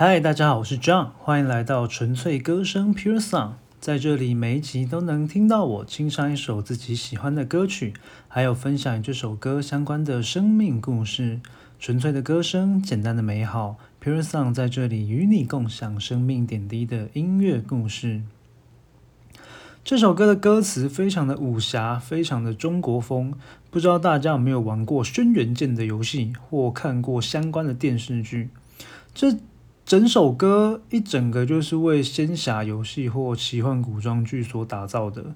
嗨，大家好，我是 John，欢迎来到纯粹歌声 Pure Song。在这里，每一集都能听到我清唱一首自己喜欢的歌曲，还有分享这首歌相关的生命故事。纯粹的歌声，简单的美好，Pure Song 在这里与你共享生命点滴的音乐故事。这首歌的歌词非常的武侠，非常的中国风。不知道大家有没有玩过《轩辕剑》的游戏，或看过相关的电视剧？这整首歌一整个就是为仙侠游戏或奇幻古装剧所打造的。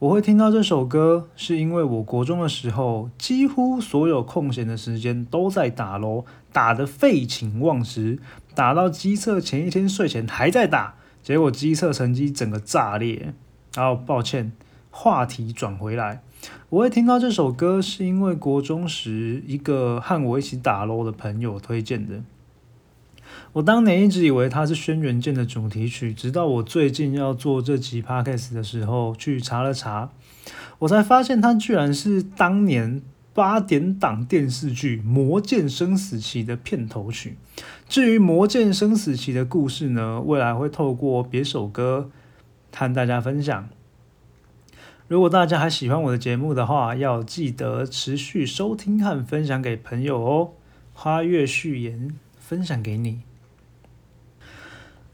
我会听到这首歌，是因为我国中的时候，几乎所有空闲的时间都在打咯，打得废寝忘食，打到机测前一天睡前还在打，结果机测成绩整个炸裂。然后抱歉，话题转回来。我会听到这首歌，是因为国中时一个和我一起打 LO 的朋友推荐的。我当年一直以为它是《轩辕剑》的主题曲，直到我最近要做这集 podcast 的时候去查了查，我才发现它居然是当年八点档电视剧《魔剑生死棋》的片头曲。至于《魔剑生死棋》的故事呢，未来会透过别首歌和大家分享。如果大家还喜欢我的节目的话，要记得持续收听和分享给朋友哦。花月序言分享给你。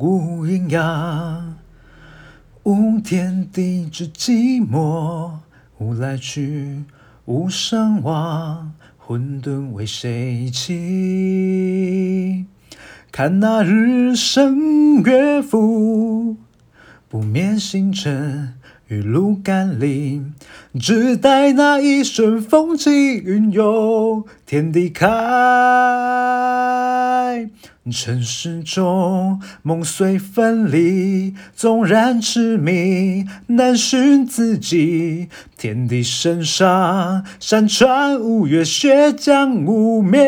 无阴阳，无天地之寂寞，无来去，无生亡，混沌为谁起？看那日升月浮，不灭星辰，雨露甘霖，只待那一瞬风起云涌，天地开。尘世中，梦随分离，纵然痴迷，难寻自己。天地身上，山川五岳，血浆无眠。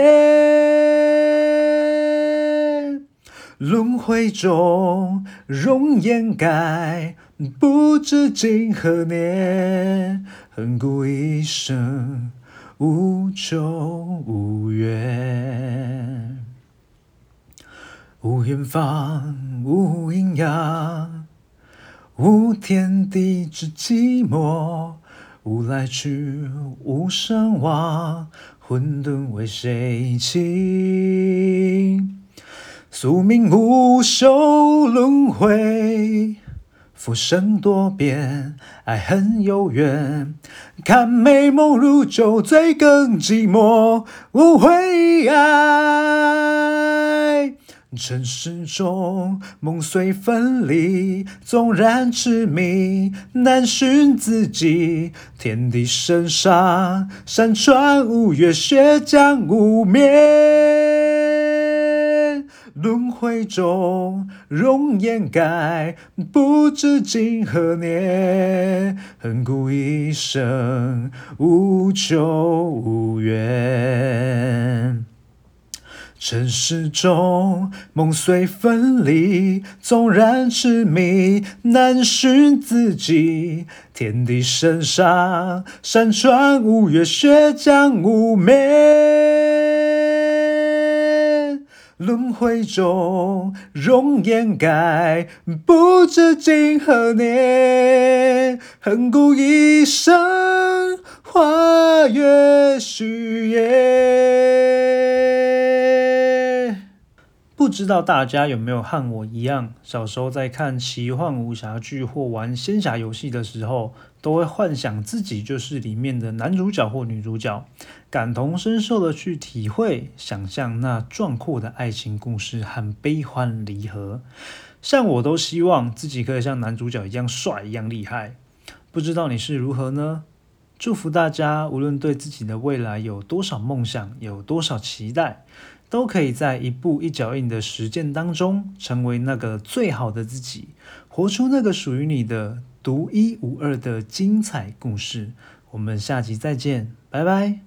轮回中，容颜改，不知今何年。恨故一生，无求无怨。无远方，无阴阳，无天地之寂寞，无来去，无生亡，混沌为谁起？宿命无休轮回，浮生多变，爱恨有缘。看美梦如酒醉，更寂寞无悔爱。尘世中，梦随分离，纵然痴迷，难寻自己。天地生杀，山川无月，血江无眠。轮回中，容颜改，不知今何年。恨故一生，无求无怨。尘世中，梦随分离，纵然痴迷，难寻自己。天地身上，山川五月，血浆无灭。轮回中，容颜改，不知今何年。恨故一生，花月虚夜。不知道大家有没有和我一样，小时候在看奇幻武侠剧或玩仙侠游戏的时候，都会幻想自己就是里面的男主角或女主角，感同身受的去体会、想象那壮阔的爱情故事和悲欢离合。像我都希望自己可以像男主角一样帅、一样厉害。不知道你是如何呢？祝福大家，无论对自己的未来有多少梦想，有多少期待。都可以在一步一脚印的实践当中，成为那个最好的自己，活出那个属于你的独一无二的精彩故事。我们下集再见，拜拜。